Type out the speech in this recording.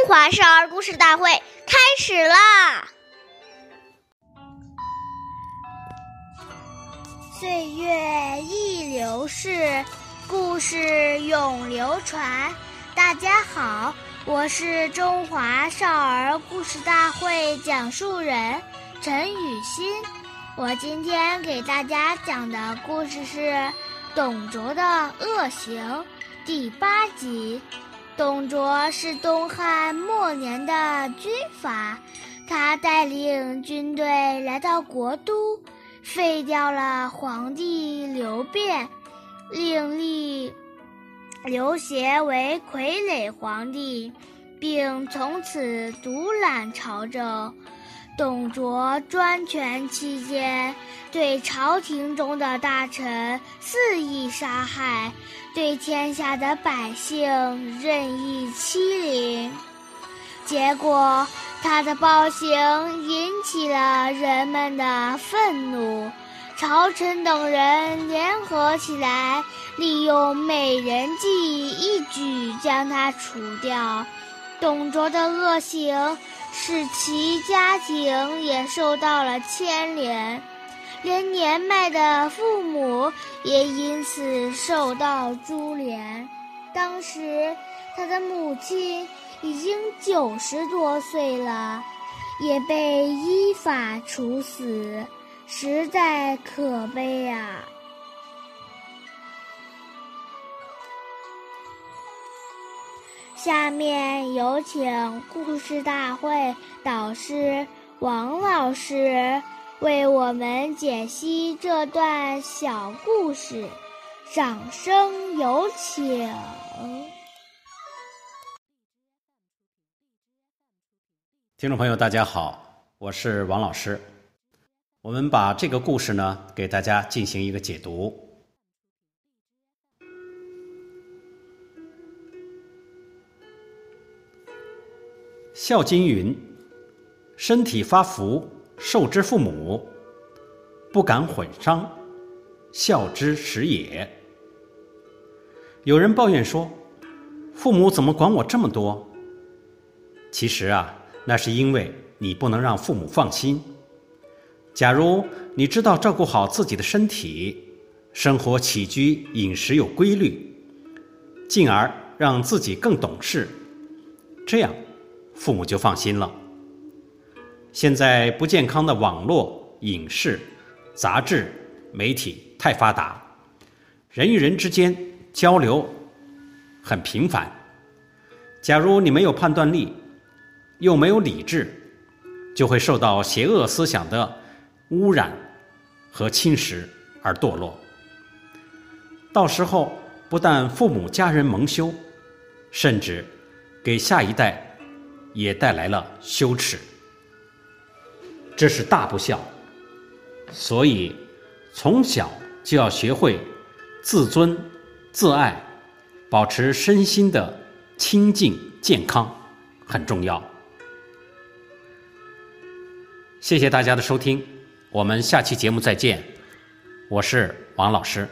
中华少儿故事大会开始啦！岁月易流逝，故事永流传。大家好，我是中华少儿故事大会讲述人陈雨欣。我今天给大家讲的故事是《董卓的恶行》第八集。董卓是东汉末年的军阀，他带领军队来到国都，废掉了皇帝刘辩，另立刘协为傀儡皇帝，并从此独揽朝政。董卓专权期间，对朝廷中的大臣肆意杀害，对天下的百姓任意欺凌，结果他的暴行引起了人们的愤怒，朝臣等人联合起来，利用美人计，一举将他除掉。董卓的恶行。使其家庭也受到了牵连，连年迈的父母也因此受到株连。当时他的母亲已经九十多岁了，也被依法处死，实在可悲啊！下面有请故事大会导师王老师为我们解析这段小故事，掌声有请。听众朋友，大家好，我是王老师。我们把这个故事呢，给大家进行一个解读。《孝经》云：“身体发福，受之父母，不敢毁伤，孝之始也。”有人抱怨说：“父母怎么管我这么多？”其实啊，那是因为你不能让父母放心。假如你知道照顾好自己的身体，生活起居饮食有规律，进而让自己更懂事，这样。父母就放心了。现在不健康的网络、影视、杂志、媒体太发达，人与人之间交流很频繁。假如你没有判断力，又没有理智，就会受到邪恶思想的污染和侵蚀而堕落。到时候不但父母家人蒙羞，甚至给下一代。也带来了羞耻，这是大不孝。所以，从小就要学会自尊、自爱，保持身心的清净健康，很重要。谢谢大家的收听，我们下期节目再见。我是王老师。